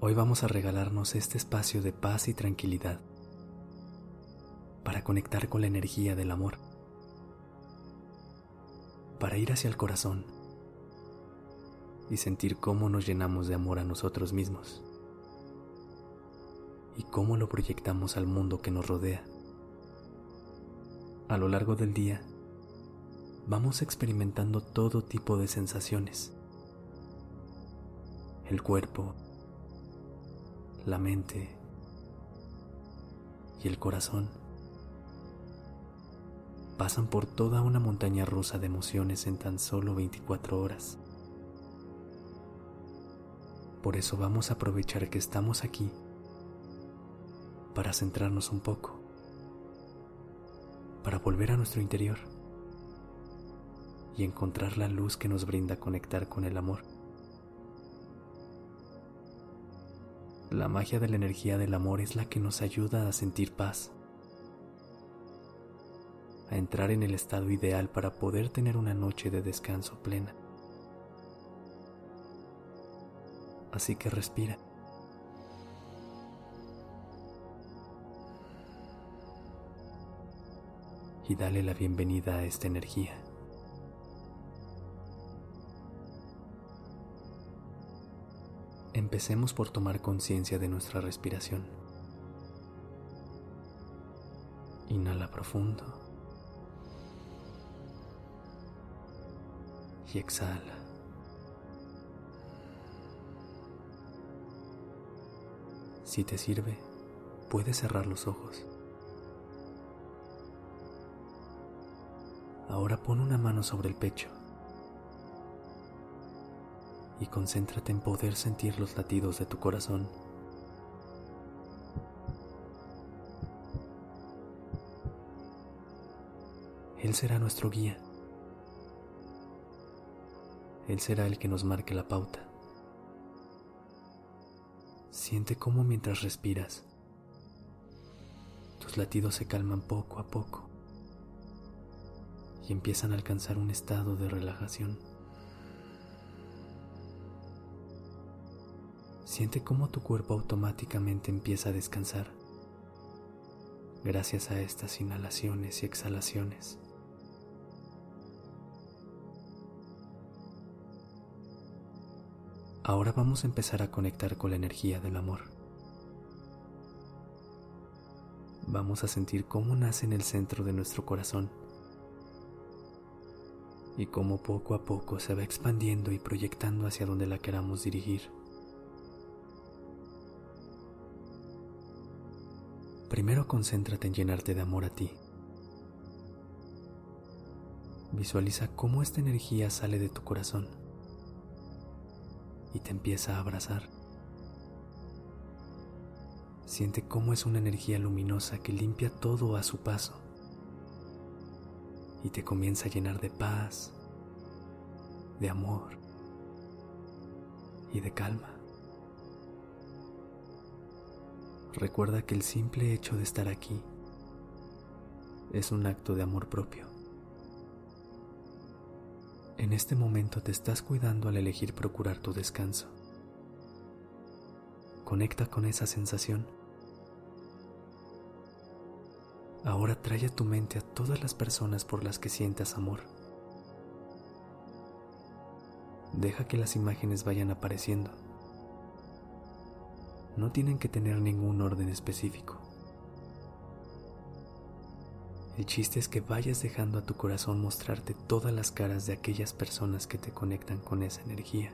Hoy vamos a regalarnos este espacio de paz y tranquilidad para conectar con la energía del amor, para ir hacia el corazón y sentir cómo nos llenamos de amor a nosotros mismos y cómo lo proyectamos al mundo que nos rodea. A lo largo del día, vamos experimentando todo tipo de sensaciones. El cuerpo, la mente y el corazón pasan por toda una montaña rusa de emociones en tan solo 24 horas. Por eso vamos a aprovechar que estamos aquí para centrarnos un poco, para volver a nuestro interior y encontrar la luz que nos brinda conectar con el amor. La magia de la energía del amor es la que nos ayuda a sentir paz a entrar en el estado ideal para poder tener una noche de descanso plena. Así que respira. Y dale la bienvenida a esta energía. Empecemos por tomar conciencia de nuestra respiración. Inhala profundo. y exhala. Si te sirve, puedes cerrar los ojos. Ahora pon una mano sobre el pecho y concéntrate en poder sentir los latidos de tu corazón. Él será nuestro guía. Él será el que nos marque la pauta. Siente cómo mientras respiras, tus latidos se calman poco a poco y empiezan a alcanzar un estado de relajación. Siente cómo tu cuerpo automáticamente empieza a descansar gracias a estas inhalaciones y exhalaciones. Ahora vamos a empezar a conectar con la energía del amor. Vamos a sentir cómo nace en el centro de nuestro corazón y cómo poco a poco se va expandiendo y proyectando hacia donde la queramos dirigir. Primero concéntrate en llenarte de amor a ti. Visualiza cómo esta energía sale de tu corazón y te empieza a abrazar. Siente cómo es una energía luminosa que limpia todo a su paso y te comienza a llenar de paz, de amor y de calma. Recuerda que el simple hecho de estar aquí es un acto de amor propio. En este momento te estás cuidando al elegir procurar tu descanso. Conecta con esa sensación. Ahora trae a tu mente a todas las personas por las que sientas amor. Deja que las imágenes vayan apareciendo. No tienen que tener ningún orden específico. El chiste es que vayas dejando a tu corazón mostrarte todas las caras de aquellas personas que te conectan con esa energía.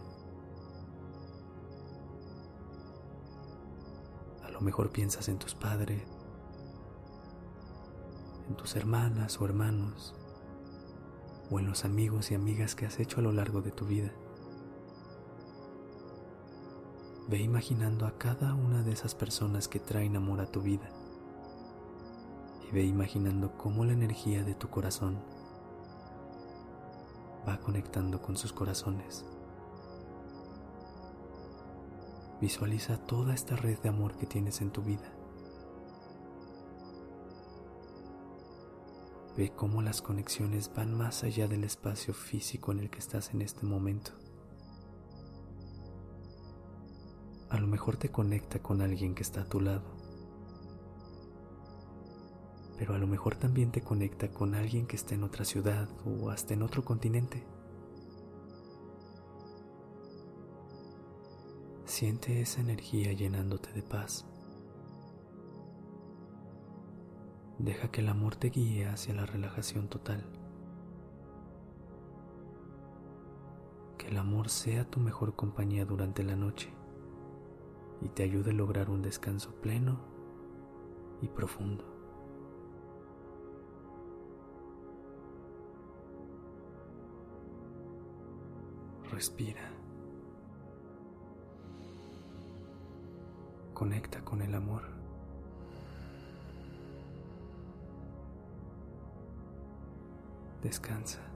A lo mejor piensas en tus padres, en tus hermanas o hermanos, o en los amigos y amigas que has hecho a lo largo de tu vida. Ve imaginando a cada una de esas personas que traen amor a tu vida. Y ve imaginando cómo la energía de tu corazón va conectando con sus corazones. Visualiza toda esta red de amor que tienes en tu vida. Ve cómo las conexiones van más allá del espacio físico en el que estás en este momento. A lo mejor te conecta con alguien que está a tu lado, pero a lo mejor también te conecta con alguien que está en otra ciudad o hasta en otro continente. Siente esa energía llenándote de paz. Deja que el amor te guíe hacia la relajación total. Que el amor sea tu mejor compañía durante la noche y te ayude a lograr un descanso pleno y profundo. Respira. Conecta con el amor. Descansa.